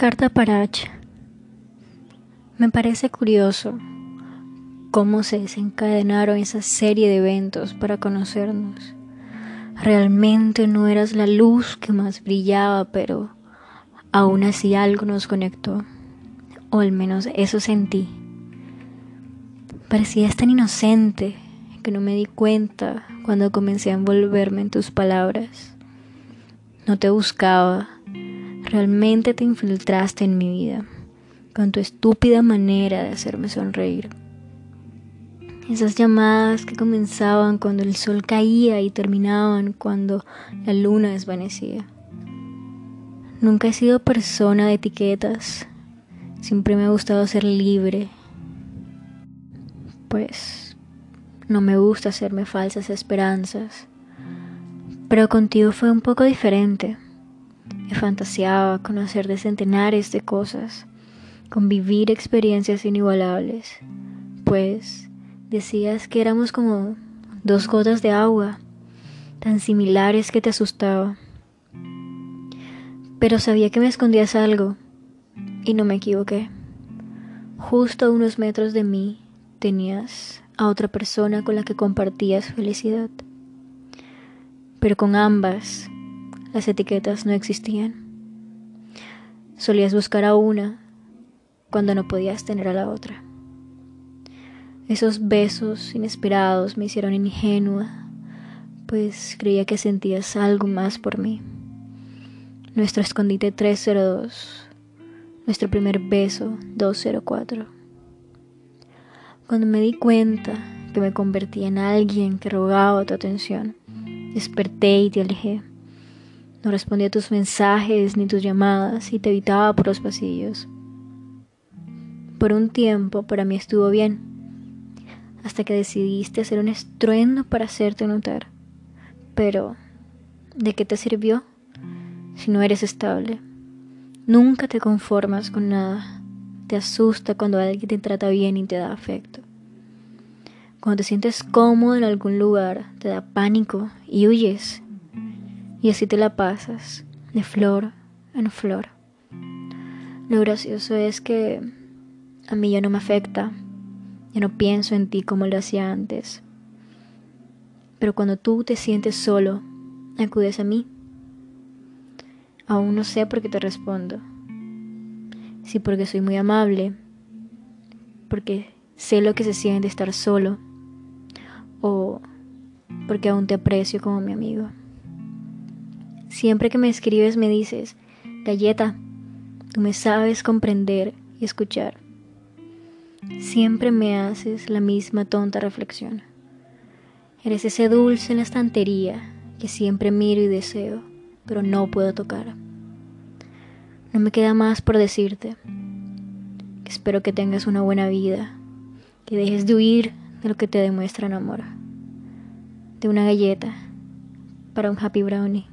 Carta para H. Me parece curioso cómo se desencadenaron esa serie de eventos para conocernos. Realmente no eras la luz que más brillaba, pero aún así algo nos conectó, o al menos eso sentí. Parecías tan inocente que no me di cuenta cuando comencé a envolverme en tus palabras. No te buscaba, realmente te infiltraste en mi vida con tu estúpida manera de hacerme sonreír. Esas llamadas que comenzaban cuando el sol caía y terminaban cuando la luna desvanecía. Nunca he sido persona de etiquetas, siempre me ha gustado ser libre. Pues no me gusta hacerme falsas esperanzas. Pero contigo fue un poco diferente. Fantaseaba conocer de centenares de cosas, convivir experiencias inigualables, pues decías que éramos como dos gotas de agua, tan similares que te asustaba. Pero sabía que me escondías algo, y no me equivoqué. Justo a unos metros de mí tenías a otra persona con la que compartías felicidad. Pero con ambas las etiquetas no existían. Solías buscar a una cuando no podías tener a la otra. Esos besos inesperados me hicieron ingenua, pues creía que sentías algo más por mí. Nuestro escondite 302, nuestro primer beso 204. Cuando me di cuenta que me convertí en alguien que rogaba tu atención, desperté y te alejé. No respondí a tus mensajes ni tus llamadas y te evitaba por los pasillos. Por un tiempo para mí estuvo bien hasta que decidiste hacer un estruendo para hacerte notar. Pero, ¿de qué te sirvió si no eres estable? Nunca te conformas con nada. Te asusta cuando alguien te trata bien y te da afecto. Cuando te sientes cómodo en algún lugar, te da pánico y huyes. Y así te la pasas, de flor en flor. Lo gracioso es que a mí ya no me afecta ya no pienso en ti como lo hacía antes. Pero cuando tú te sientes solo, acudes a mí. Aún no sé por qué te respondo. Si porque soy muy amable, porque sé lo que se siente estar solo, o porque aún te aprecio como mi amigo. Siempre que me escribes me dices, galleta, tú me sabes comprender y escuchar. Siempre me haces la misma tonta reflexión. Eres ese dulce en la estantería que siempre miro y deseo, pero no puedo tocar. No me queda más por decirte espero que tengas una buena vida, que dejes de huir de lo que te demuestran amor, de una galleta para un happy brownie.